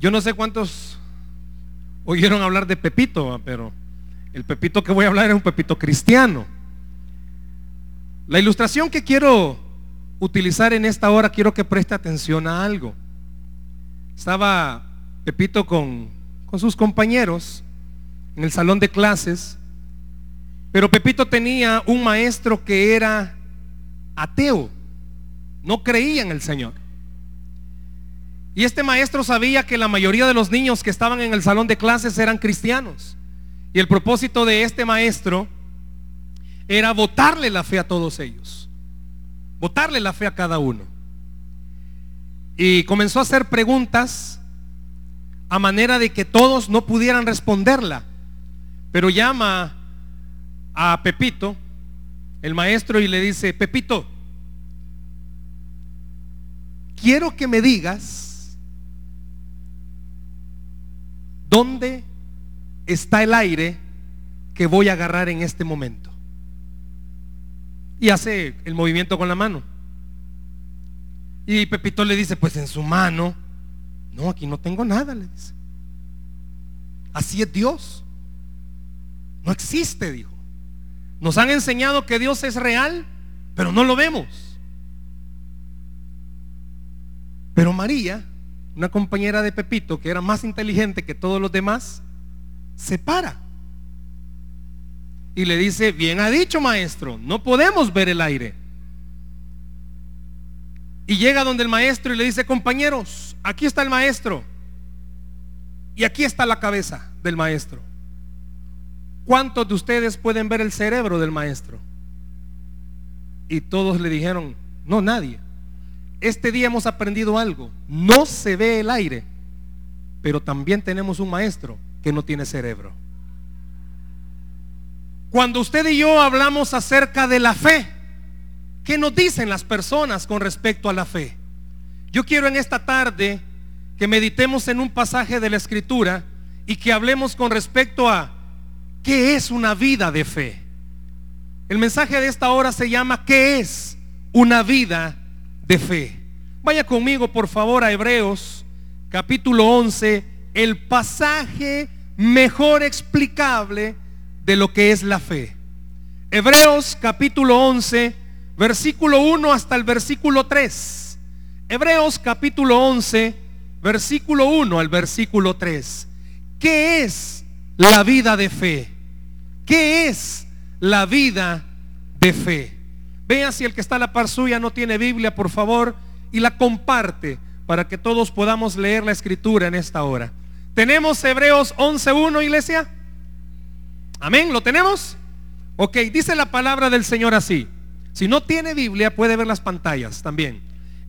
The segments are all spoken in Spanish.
Yo no sé cuántos oyeron hablar de Pepito, pero el Pepito que voy a hablar es un Pepito cristiano. La ilustración que quiero utilizar en esta hora, quiero que preste atención a algo. Estaba Pepito con, con sus compañeros en el salón de clases, pero Pepito tenía un maestro que era ateo, no creía en el Señor. Y este maestro sabía que la mayoría de los niños que estaban en el salón de clases eran cristianos. Y el propósito de este maestro era votarle la fe a todos ellos. Votarle la fe a cada uno. Y comenzó a hacer preguntas a manera de que todos no pudieran responderla. Pero llama a Pepito, el maestro, y le dice, Pepito, quiero que me digas dónde está el aire que voy a agarrar en este momento. Y hace el movimiento con la mano. Y Pepito le dice, pues en su mano, no, aquí no tengo nada, le dice. Así es Dios. No existe, dijo. Nos han enseñado que Dios es real, pero no lo vemos. Pero María, una compañera de Pepito, que era más inteligente que todos los demás, se para. Y le dice, bien ha dicho maestro, no podemos ver el aire. Y llega donde el maestro y le dice, compañeros, aquí está el maestro. Y aquí está la cabeza del maestro. ¿Cuántos de ustedes pueden ver el cerebro del maestro? Y todos le dijeron, no, nadie. Este día hemos aprendido algo. No se ve el aire, pero también tenemos un maestro que no tiene cerebro. Cuando usted y yo hablamos acerca de la fe, ¿qué nos dicen las personas con respecto a la fe? Yo quiero en esta tarde que meditemos en un pasaje de la escritura y que hablemos con respecto a qué es una vida de fe. El mensaje de esta hora se llama ¿qué es una vida de fe? Vaya conmigo por favor a Hebreos capítulo 11 el pasaje mejor explicable de lo que es la fe. Hebreos capítulo 11, versículo 1 hasta el versículo 3. Hebreos capítulo 11, versículo 1 al versículo 3. ¿Qué es la vida de fe? ¿Qué es la vida de fe? Vea si el que está a la par suya no tiene Biblia, por favor, y la comparte para que todos podamos leer la escritura en esta hora. ¿Tenemos Hebreos 11.1, iglesia? Amén, ¿lo tenemos? Ok, dice la palabra del Señor así. Si no tiene Biblia, puede ver las pantallas también.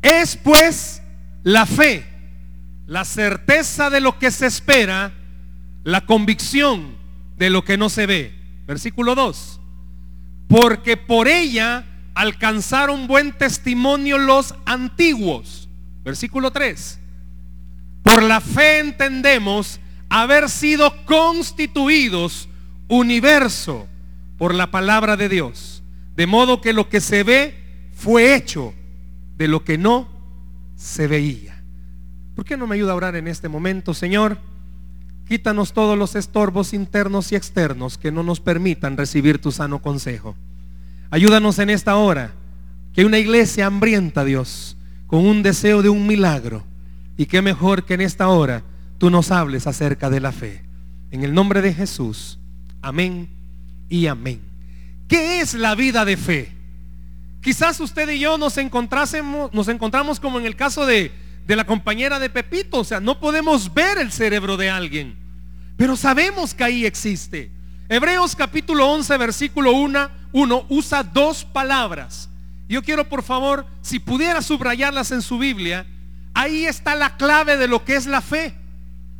Es pues la fe, la certeza de lo que se espera, la convicción de lo que no se ve. Versículo 2. Porque por ella alcanzaron buen testimonio los antiguos. Versículo 3. Por la fe entendemos haber sido constituidos universo por la palabra de Dios. De modo que lo que se ve fue hecho de lo que no se veía. ¿Por qué no me ayuda a orar en este momento, Señor? Quítanos todos los estorbos internos y externos que no nos permitan recibir tu sano consejo. Ayúdanos en esta hora, que una iglesia hambrienta, Dios, con un deseo de un milagro. Y qué mejor que en esta hora tú nos hables acerca de la fe. En el nombre de Jesús. Amén y amén. ¿Qué es la vida de fe? Quizás usted y yo nos encontrásemos, nos encontramos como en el caso de, de la compañera de Pepito. O sea, no podemos ver el cerebro de alguien. Pero sabemos que ahí existe. Hebreos capítulo 11, versículo 1, 1 usa dos palabras yo quiero, por favor, si pudiera subrayarlas en su Biblia, ahí está la clave de lo que es la fe.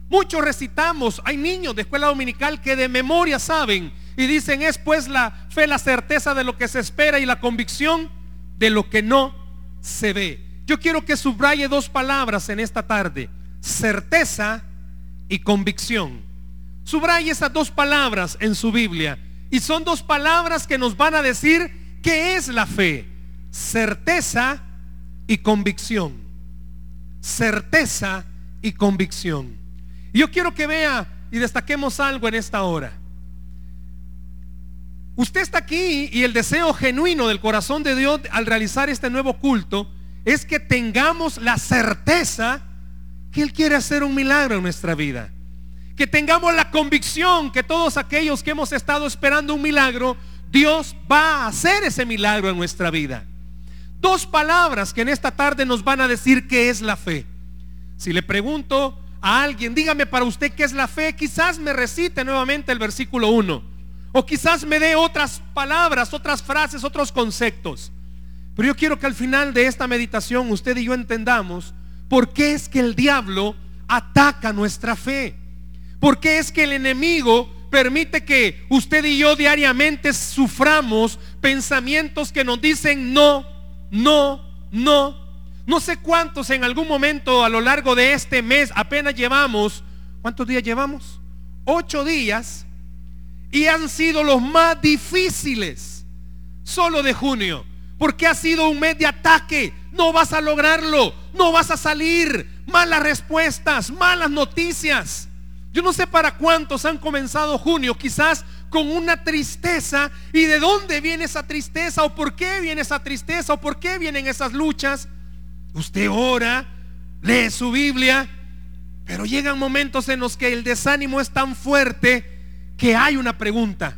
Muchos recitamos, hay niños de escuela dominical que de memoria saben y dicen, es pues la fe, la certeza de lo que se espera y la convicción de lo que no se ve. Yo quiero que subraye dos palabras en esta tarde, certeza y convicción. Subraye esas dos palabras en su Biblia y son dos palabras que nos van a decir qué es la fe certeza y convicción. Certeza y convicción. Y yo quiero que vea y destaquemos algo en esta hora. Usted está aquí y el deseo genuino del corazón de Dios al realizar este nuevo culto es que tengamos la certeza que Él quiere hacer un milagro en nuestra vida. Que tengamos la convicción que todos aquellos que hemos estado esperando un milagro, Dios va a hacer ese milagro en nuestra vida. Dos palabras que en esta tarde nos van a decir qué es la fe. Si le pregunto a alguien, dígame para usted qué es la fe, quizás me recite nuevamente el versículo 1. O quizás me dé otras palabras, otras frases, otros conceptos. Pero yo quiero que al final de esta meditación usted y yo entendamos por qué es que el diablo ataca nuestra fe. ¿Por qué es que el enemigo permite que usted y yo diariamente suframos pensamientos que nos dicen no, no, no? No sé cuántos en algún momento a lo largo de este mes apenas llevamos, ¿cuántos días llevamos? Ocho días y han sido los más difíciles solo de junio, porque ha sido un mes de ataque. No vas a lograrlo, no vas a salir. Malas respuestas, malas noticias. Yo no sé para cuántos han comenzado junio, quizás con una tristeza. ¿Y de dónde viene esa tristeza? ¿O por qué viene esa tristeza? ¿O por qué vienen esas luchas? Usted ora, lee su Biblia, pero llegan momentos en los que el desánimo es tan fuerte que hay una pregunta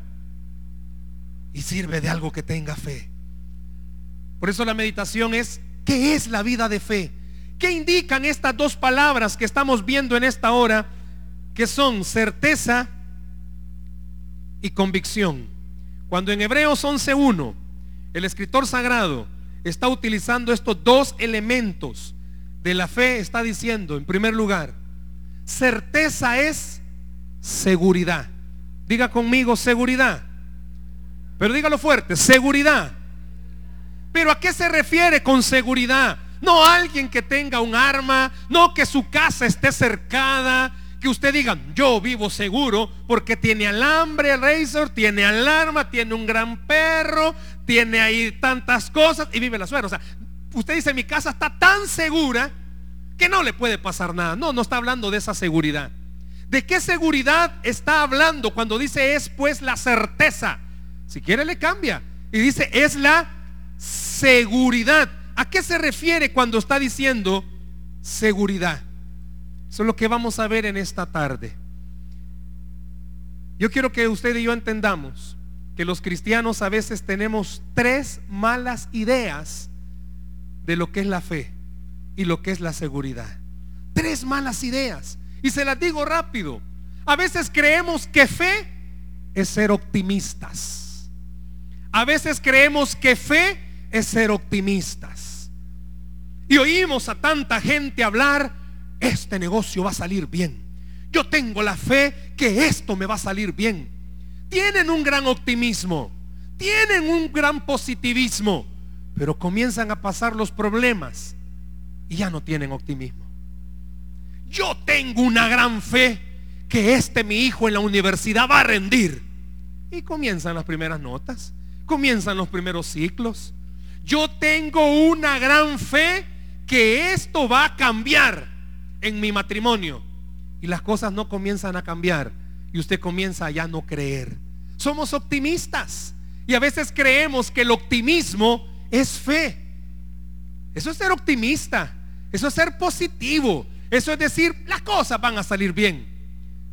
y sirve de algo que tenga fe. Por eso la meditación es, ¿qué es la vida de fe? ¿Qué indican estas dos palabras que estamos viendo en esta hora, que son certeza y convicción? Cuando en Hebreos 11.1 el escritor sagrado está utilizando estos dos elementos de la fe, está diciendo, en primer lugar, certeza es seguridad. Diga conmigo seguridad. Pero dígalo fuerte, seguridad. Pero ¿a qué se refiere con seguridad? No alguien que tenga un arma, no que su casa esté cercada, que usted diga, yo vivo seguro porque tiene alambre, razor, tiene alarma, tiene un gran perro, tiene ahí tantas cosas y vive la suegra. O sea, usted dice, mi casa está tan segura que no le puede pasar nada. No, no está hablando de esa seguridad. ¿De qué seguridad está hablando cuando dice es pues la certeza? Si quiere le cambia. Y dice es la seguridad. ¿A qué se refiere cuando está diciendo seguridad? Eso es lo que vamos a ver en esta tarde. Yo quiero que usted y yo entendamos que los cristianos a veces tenemos tres malas ideas de lo que es la fe y lo que es la seguridad. Tres malas ideas. Y se las digo rápido. A veces creemos que fe es ser optimistas. A veces creemos que fe es ser optimistas. Y oímos a tanta gente hablar, este negocio va a salir bien. Yo tengo la fe que esto me va a salir bien. Tienen un gran optimismo, tienen un gran positivismo, pero comienzan a pasar los problemas y ya no tienen optimismo yo tengo una gran fe que este mi hijo en la universidad va a rendir. Y comienzan las primeras notas, comienzan los primeros ciclos. Yo tengo una gran fe que esto va a cambiar en mi matrimonio. Y las cosas no comienzan a cambiar y usted comienza a ya no creer. Somos optimistas y a veces creemos que el optimismo es fe. Eso es ser optimista, eso es ser positivo, eso es decir, las cosas van a salir bien.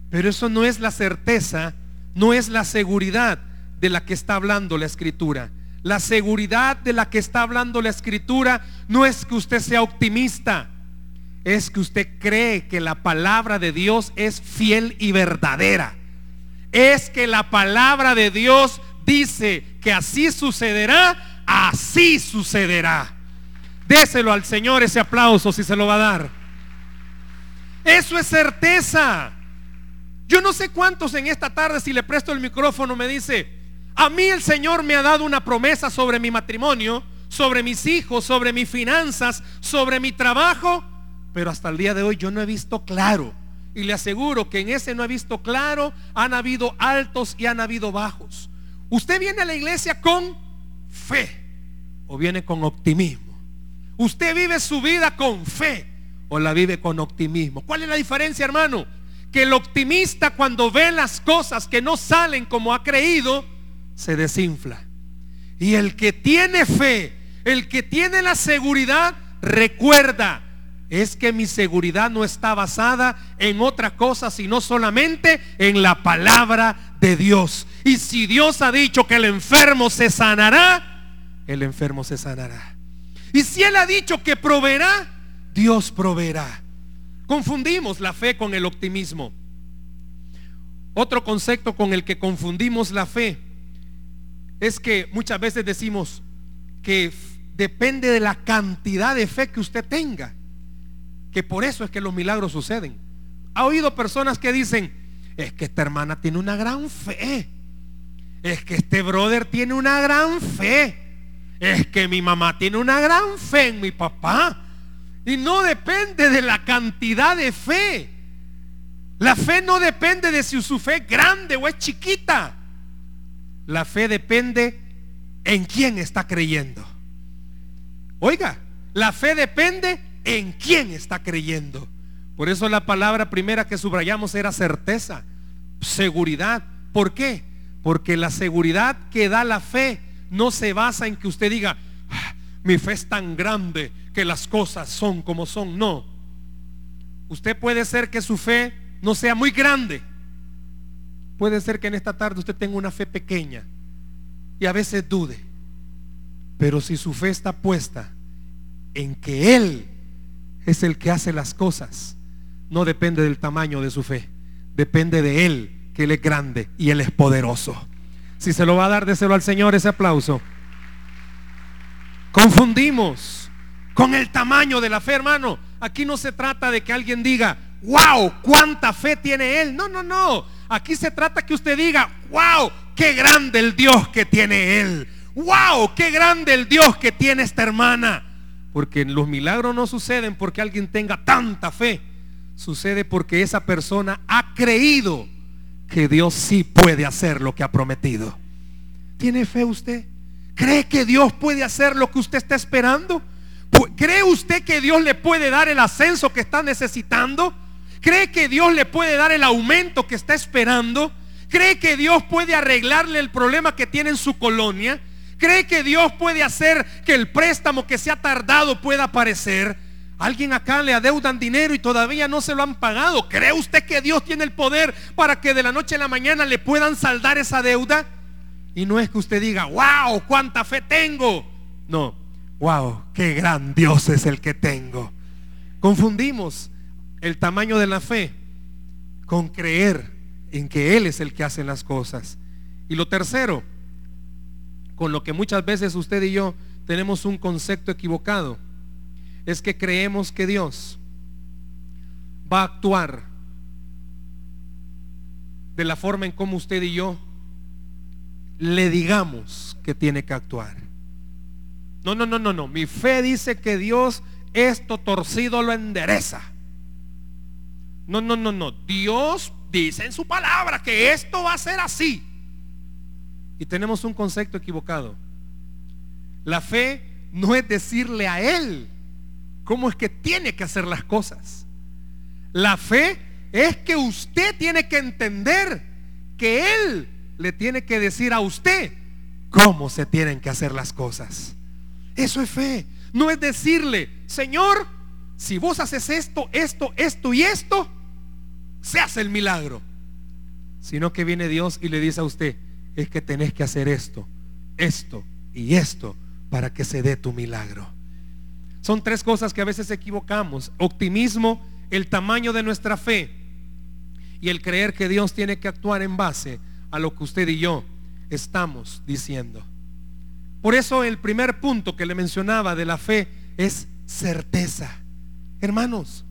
Pero eso no es la certeza, no es la seguridad de la que está hablando la escritura. La seguridad de la que está hablando la escritura no es que usted sea optimista, es que usted cree que la palabra de Dios es fiel y verdadera. Es que la palabra de Dios dice que así sucederá, así sucederá. Déselo al Señor ese aplauso si se lo va a dar. Eso es certeza. Yo no sé cuántos en esta tarde, si le presto el micrófono, me dice, a mí el Señor me ha dado una promesa sobre mi matrimonio, sobre mis hijos, sobre mis finanzas, sobre mi trabajo, pero hasta el día de hoy yo no he visto claro. Y le aseguro que en ese no he visto claro, han habido altos y han habido bajos. Usted viene a la iglesia con fe o viene con optimismo. Usted vive su vida con fe o la vive con optimismo. ¿Cuál es la diferencia, hermano? que el optimista cuando ve las cosas que no salen como ha creído, se desinfla. Y el que tiene fe, el que tiene la seguridad, recuerda, es que mi seguridad no está basada en otra cosa, sino solamente en la palabra de Dios. Y si Dios ha dicho que el enfermo se sanará, el enfermo se sanará. Y si Él ha dicho que proveerá, Dios proveerá. Confundimos la fe con el optimismo. Otro concepto con el que confundimos la fe es que muchas veces decimos que depende de la cantidad de fe que usted tenga que por eso es que los milagros suceden. Ha oído personas que dicen, es que esta hermana tiene una gran fe. Es que este brother tiene una gran fe. Es que mi mamá tiene una gran fe en mi papá. Y no depende de la cantidad de fe. La fe no depende de si su fe es grande o es chiquita. La fe depende en quién está creyendo. Oiga, la fe depende en quién está creyendo. Por eso la palabra primera que subrayamos era certeza, seguridad. ¿Por qué? Porque la seguridad que da la fe no se basa en que usted diga, ah, mi fe es tan grande que las cosas son como son. No. Usted puede ser que su fe no sea muy grande. Puede ser que en esta tarde usted tenga una fe pequeña y a veces dude. Pero si su fe está puesta en que Él es el que hace las cosas. No depende del tamaño de su fe. Depende de Él, que Él es grande y Él es poderoso. Si se lo va a dar, déselo al Señor ese aplauso. Confundimos con el tamaño de la fe, hermano. Aquí no se trata de que alguien diga, wow, cuánta fe tiene Él. No, no, no. Aquí se trata que usted diga, wow, qué grande el Dios que tiene Él. Wow, qué grande el Dios que tiene esta hermana. Porque los milagros no suceden porque alguien tenga tanta fe. Sucede porque esa persona ha creído que Dios sí puede hacer lo que ha prometido. ¿Tiene fe usted? ¿Cree que Dios puede hacer lo que usted está esperando? ¿Cree usted que Dios le puede dar el ascenso que está necesitando? ¿Cree que Dios le puede dar el aumento que está esperando? ¿Cree que Dios puede arreglarle el problema que tiene en su colonia? ¿Cree que Dios puede hacer que el préstamo que se ha tardado pueda aparecer? Alguien acá le adeudan dinero y todavía no se lo han pagado. ¿Cree usted que Dios tiene el poder para que de la noche a la mañana le puedan saldar esa deuda? Y no es que usted diga, wow, cuánta fe tengo. No, wow, qué gran Dios es el que tengo. Confundimos el tamaño de la fe con creer en que Él es el que hace las cosas. Y lo tercero, con lo que muchas veces usted y yo tenemos un concepto equivocado, es que creemos que Dios va a actuar de la forma en como usted y yo le digamos que tiene que actuar. No, no, no, no, no. Mi fe dice que Dios esto torcido lo endereza. No, no, no, no. Dios dice en su palabra que esto va a ser así. Y tenemos un concepto equivocado. La fe no es decirle a Él cómo es que tiene que hacer las cosas. La fe es que usted tiene que entender que Él le tiene que decir a usted cómo se tienen que hacer las cosas. Eso es fe. No es decirle, Señor, si vos haces esto, esto, esto y esto, se hace el milagro. Sino que viene Dios y le dice a usted, es que tenés que hacer esto, esto y esto para que se dé tu milagro. Son tres cosas que a veces equivocamos. Optimismo, el tamaño de nuestra fe y el creer que Dios tiene que actuar en base a lo que usted y yo estamos diciendo. Por eso el primer punto que le mencionaba de la fe es certeza. Hermanos,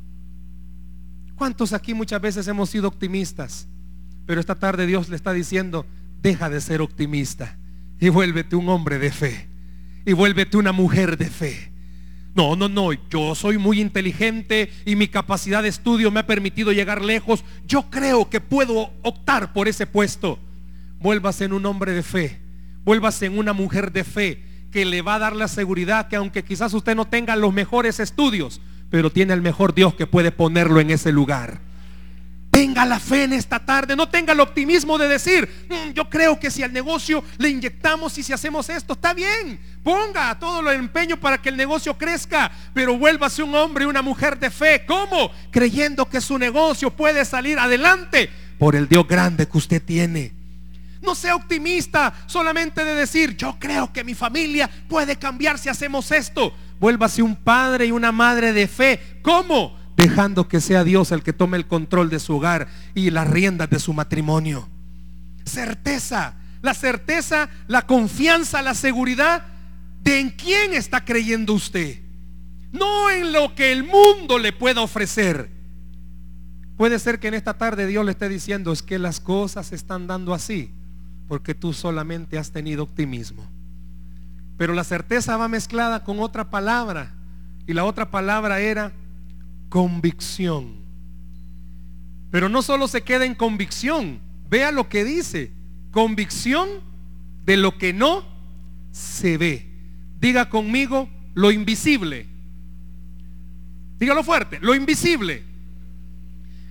¿cuántos aquí muchas veces hemos sido optimistas? Pero esta tarde Dios le está diciendo, deja de ser optimista y vuélvete un hombre de fe. Y vuélvete una mujer de fe. No, no, no, yo soy muy inteligente y mi capacidad de estudio me ha permitido llegar lejos. Yo creo que puedo optar por ese puesto. Vuélvase en un hombre de fe. Vuélvase en una mujer de fe que le va a dar la seguridad que aunque quizás usted no tenga los mejores estudios, pero tiene el mejor Dios que puede ponerlo en ese lugar Tenga la fe en esta tarde, no tenga el optimismo de decir, "Mm, yo creo que si al negocio le inyectamos y si hacemos esto, está bien. Ponga todo el empeño para que el negocio crezca, pero vuélvase un hombre y una mujer de fe. ¿Cómo? Creyendo que su negocio puede salir adelante por el Dios grande que usted tiene. No sea optimista solamente de decir, yo creo que mi familia puede cambiar si hacemos esto. Vuélvase un padre y una madre de fe. ¿Cómo? Dejando que sea Dios el que tome el control de su hogar y las riendas de su matrimonio. Certeza. La certeza, la confianza, la seguridad de en quién está creyendo usted. No en lo que el mundo le pueda ofrecer. Puede ser que en esta tarde Dios le esté diciendo es que las cosas se están dando así porque tú solamente has tenido optimismo. Pero la certeza va mezclada con otra palabra y la otra palabra era convicción. Pero no solo se queda en convicción, vea lo que dice, convicción de lo que no se ve. Diga conmigo lo invisible. Dígalo fuerte, lo invisible.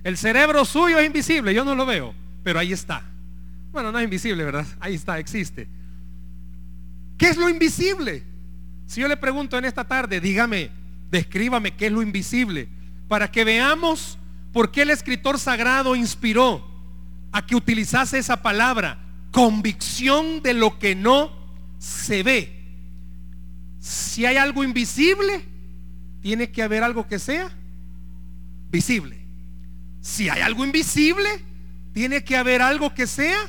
El cerebro suyo es invisible, yo no lo veo, pero ahí está. Bueno, no es invisible, ¿verdad? Ahí está, existe. ¿Qué es lo invisible? Si yo le pregunto en esta tarde, dígame, descríbame qué es lo invisible, para que veamos por qué el escritor sagrado inspiró a que utilizase esa palabra, convicción de lo que no se ve. Si hay algo invisible, tiene que haber algo que sea visible. Si hay algo invisible, tiene que haber algo que sea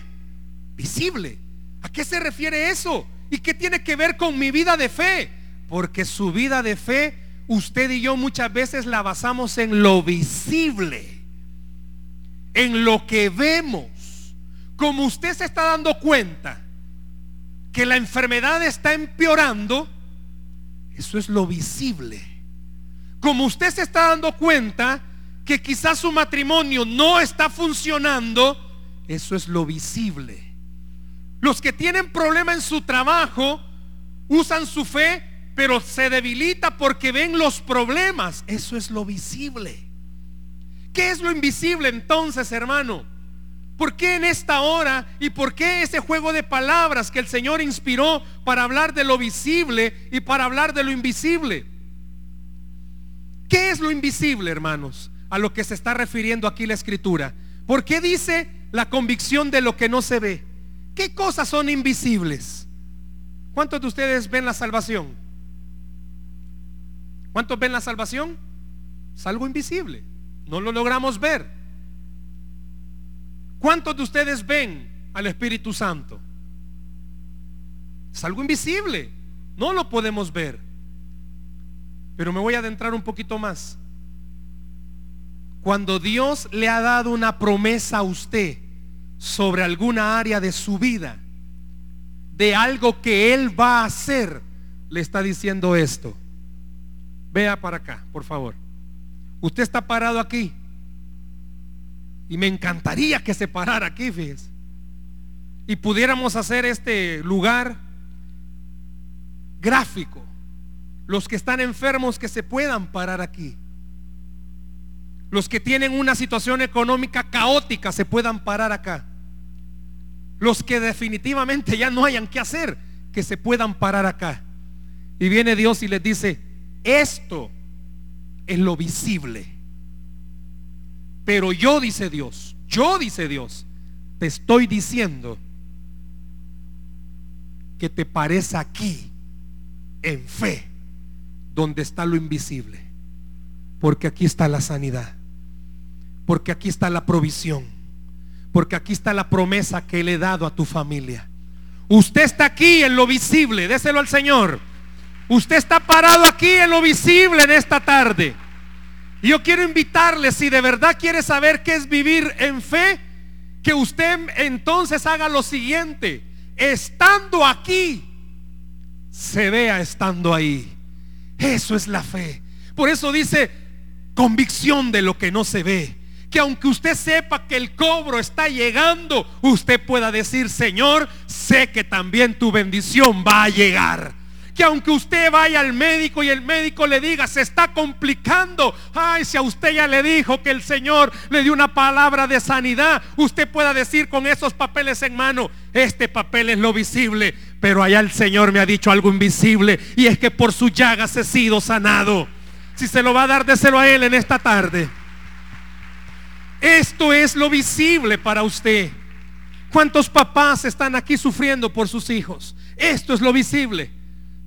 visible. ¿A qué se refiere eso? ¿Y qué tiene que ver con mi vida de fe? Porque su vida de fe, usted y yo muchas veces la basamos en lo visible, en lo que vemos. Como usted se está dando cuenta que la enfermedad está empeorando, eso es lo visible. Como usted se está dando cuenta que quizás su matrimonio no está funcionando, eso es lo visible. Los que tienen problema en su trabajo usan su fe, pero se debilita porque ven los problemas. Eso es lo visible. ¿Qué es lo invisible entonces, hermano? ¿Por qué en esta hora y por qué ese juego de palabras que el Señor inspiró para hablar de lo visible y para hablar de lo invisible? ¿Qué es lo invisible, hermanos? A lo que se está refiriendo aquí la escritura. ¿Por qué dice la convicción de lo que no se ve? ¿Qué cosas son invisibles? ¿Cuántos de ustedes ven la salvación? ¿Cuántos ven la salvación? Es algo invisible. No lo logramos ver. ¿Cuántos de ustedes ven al Espíritu Santo? Es algo invisible. No lo podemos ver. Pero me voy a adentrar un poquito más. Cuando Dios le ha dado una promesa a usted, sobre alguna área de su vida, de algo que Él va a hacer, le está diciendo esto. Vea para acá, por favor. Usted está parado aquí. Y me encantaría que se parara aquí, fíjese. Y pudiéramos hacer este lugar gráfico. Los que están enfermos que se puedan parar aquí. Los que tienen una situación económica caótica se puedan parar acá. Los que definitivamente ya no hayan que hacer, que se puedan parar acá. Y viene Dios y les dice, esto es lo visible. Pero yo, dice Dios, yo, dice Dios, te estoy diciendo que te parece aquí, en fe, donde está lo invisible. Porque aquí está la sanidad. Porque aquí está la provisión porque aquí está la promesa que le he dado a tu familia. Usted está aquí en lo visible, déselo al Señor. Usted está parado aquí en lo visible en esta tarde. Y yo quiero invitarle, si de verdad quiere saber qué es vivir en fe, que usted entonces haga lo siguiente. Estando aquí, se vea estando ahí. Eso es la fe. Por eso dice convicción de lo que no se ve que aunque usted sepa que el cobro está llegando, usted pueda decir, Señor, sé que también tu bendición va a llegar. Que aunque usted vaya al médico y el médico le diga, se está complicando. Ay, si a usted ya le dijo que el Señor le dio una palabra de sanidad, usted pueda decir con esos papeles en mano, este papel es lo visible. Pero allá el Señor me ha dicho algo invisible y es que por su llagas he sido sanado. Si se lo va a dar, déselo a Él en esta tarde. Esto es lo visible para usted. ¿Cuántos papás están aquí sufriendo por sus hijos? Esto es lo visible.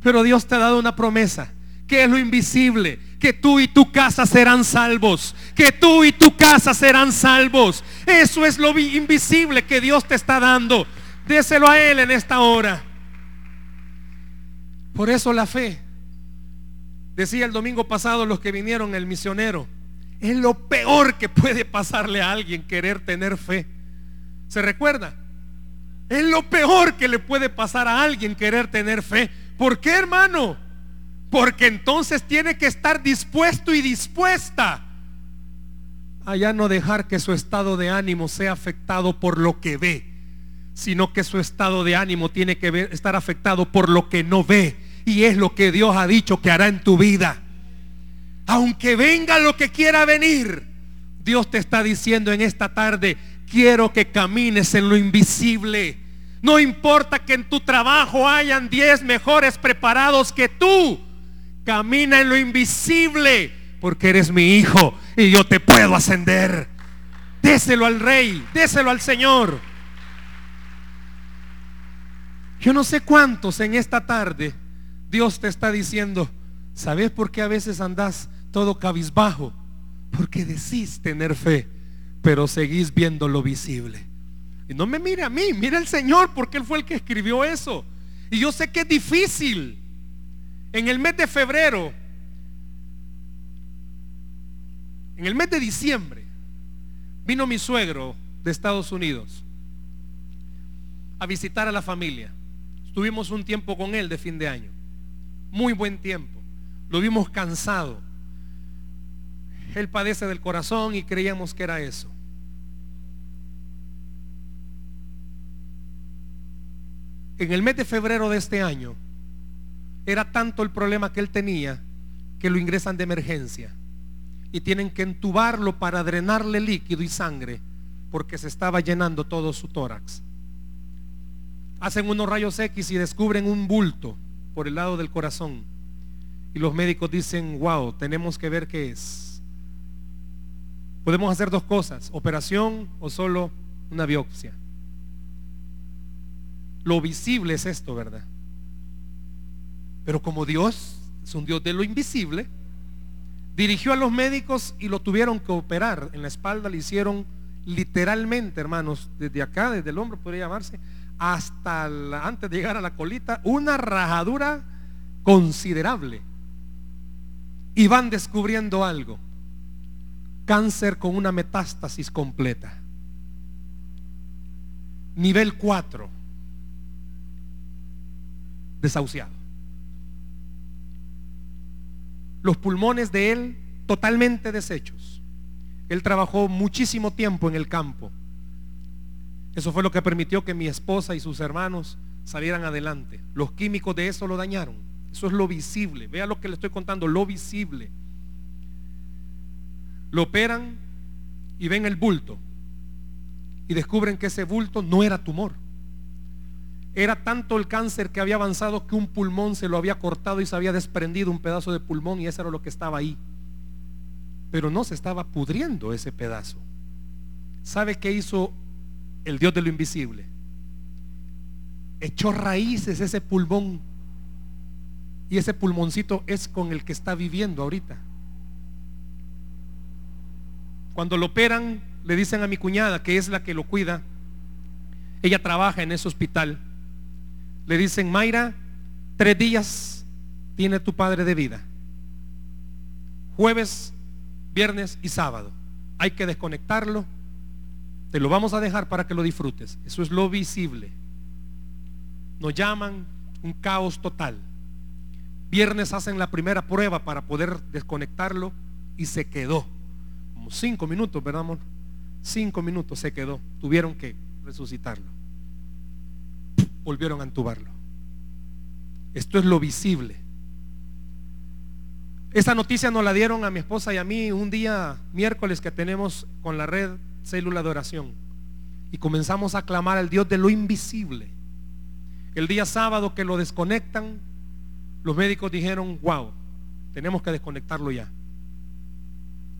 Pero Dios te ha dado una promesa, que es lo invisible, que tú y tu casa serán salvos, que tú y tu casa serán salvos. Eso es lo invisible que Dios te está dando. Déselo a Él en esta hora. Por eso la fe. Decía el domingo pasado los que vinieron, el misionero, es lo peor que puede pasarle a alguien querer tener fe. ¿Se recuerda? Es lo peor que le puede pasar a alguien querer tener fe. ¿Por qué, hermano? Porque entonces tiene que estar dispuesto y dispuesta a ya no dejar que su estado de ánimo sea afectado por lo que ve, sino que su estado de ánimo tiene que estar afectado por lo que no ve. Y es lo que Dios ha dicho que hará en tu vida. Aunque venga lo que quiera venir, Dios te está diciendo en esta tarde, quiero que camines en lo invisible. No importa que en tu trabajo hayan 10 mejores preparados que tú. Camina en lo invisible porque eres mi hijo y yo te puedo ascender. Déselo al rey, déselo al Señor. Yo no sé cuántos en esta tarde Dios te está diciendo, ¿sabes por qué a veces andas todo cabizbajo? Porque decís tener fe pero seguís viendo lo visible. Y no me mire a mí, mire al Señor, porque Él fue el que escribió eso. Y yo sé que es difícil. En el mes de febrero, en el mes de diciembre, vino mi suegro de Estados Unidos a visitar a la familia. Estuvimos un tiempo con él de fin de año. Muy buen tiempo. Lo vimos cansado. Él padece del corazón y creíamos que era eso. En el mes de febrero de este año, era tanto el problema que él tenía que lo ingresan de emergencia y tienen que entubarlo para drenarle líquido y sangre porque se estaba llenando todo su tórax. Hacen unos rayos X y descubren un bulto por el lado del corazón. Y los médicos dicen, wow, tenemos que ver qué es. Podemos hacer dos cosas, operación o solo una biopsia. Lo visible es esto, ¿verdad? Pero como Dios es un Dios de lo invisible, dirigió a los médicos y lo tuvieron que operar. En la espalda le hicieron literalmente, hermanos, desde acá, desde el hombro podría llamarse, hasta antes de llegar a la colita, una rajadura considerable. Y van descubriendo algo. Cáncer con una metástasis completa. Nivel 4 desahuciado. Los pulmones de él totalmente deshechos. Él trabajó muchísimo tiempo en el campo. Eso fue lo que permitió que mi esposa y sus hermanos salieran adelante. Los químicos de eso lo dañaron. Eso es lo visible. Vea lo que le estoy contando, lo visible. Lo operan y ven el bulto. Y descubren que ese bulto no era tumor. Era tanto el cáncer que había avanzado que un pulmón se lo había cortado y se había desprendido un pedazo de pulmón y eso era lo que estaba ahí. Pero no se estaba pudriendo ese pedazo. ¿Sabe qué hizo el Dios de lo invisible? Echó raíces ese pulmón. Y ese pulmoncito es con el que está viviendo ahorita. Cuando lo operan, le dicen a mi cuñada, que es la que lo cuida, ella trabaja en ese hospital le dicen, Mayra, tres días tiene tu padre de vida. Jueves, viernes y sábado. Hay que desconectarlo. Te lo vamos a dejar para que lo disfrutes. Eso es lo visible. Nos llaman un caos total. Viernes hacen la primera prueba para poder desconectarlo y se quedó. Como cinco minutos, ¿verdad, amor? Cinco minutos se quedó. Tuvieron que resucitarlo volvieron a entubarlo. Esto es lo visible. Esa noticia nos la dieron a mi esposa y a mí un día miércoles que tenemos con la red célula de oración. Y comenzamos a clamar al Dios de lo invisible. El día sábado que lo desconectan, los médicos dijeron, wow, tenemos que desconectarlo ya.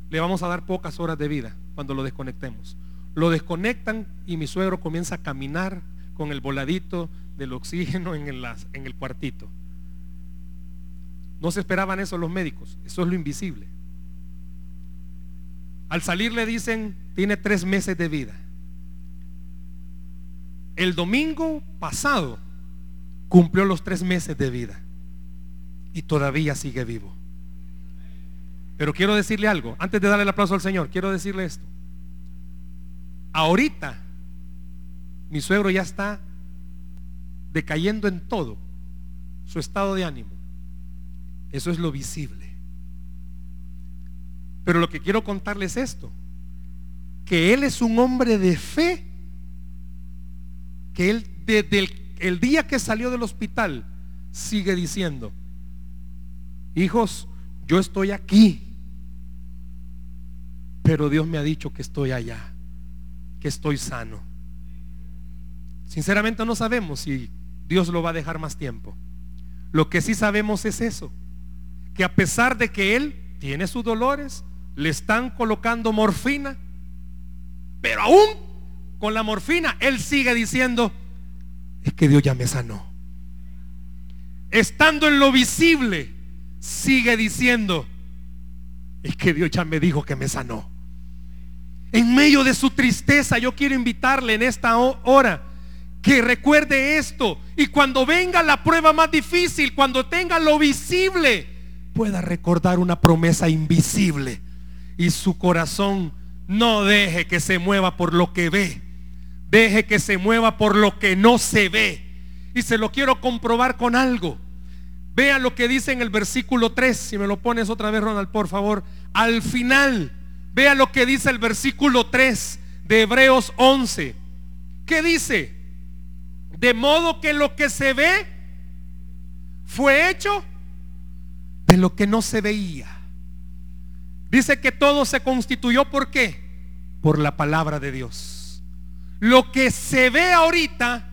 Le vamos a dar pocas horas de vida cuando lo desconectemos. Lo desconectan y mi suegro comienza a caminar con el voladito del oxígeno en el, cuartito. No se esperaban eso los médicos, eso es lo invisible. Al salir le dicen, tiene tres meses de vida. El domingo pasado cumplió los tres meses de vida y todavía sigue vivo. Pero quiero decirle algo, antes de darle el aplauso al Señor, quiero decirle esto. Ahorita mi suegro ya está decayendo en todo su estado de ánimo. Eso es lo visible. Pero lo que quiero contarles es esto, que él es un hombre de fe, que él desde el, día que salió del hospital sigue diciendo, hijos, yo estoy aquí, pero Dios me ha dicho que estoy allá, que estoy sano. Sinceramente no sabemos si Dios lo va a dejar más tiempo. Lo que sí sabemos es eso, que a pesar de que él tiene sus dolores, le están colocando morfina, pero aún con la morfina, él sigue diciendo, es que Dios ya me sanó. Estando en lo visible, sigue diciendo, es que Dios ya me dijo que me sanó. En medio de su tristeza, yo quiero invitarle en esta hora que recuerde esto y cuando venga la prueba más difícil, cuando tenga lo visible, pueda recordar una promesa invisible y su corazón no deje que se mueva por lo que ve. Deje que se mueva por lo que no se ve. Y se lo quiero comprobar con algo. Vea lo que dice en el versículo 3. Si me lo pones otra vez, Ronald, por favor. Al final, vea lo que dice el versículo 3 de Hebreos 11. ¿Qué dice? De modo que lo que se ve fue hecho de lo que no se veía. Dice que todo se constituyó por qué? Por la palabra de Dios. Lo que se ve ahorita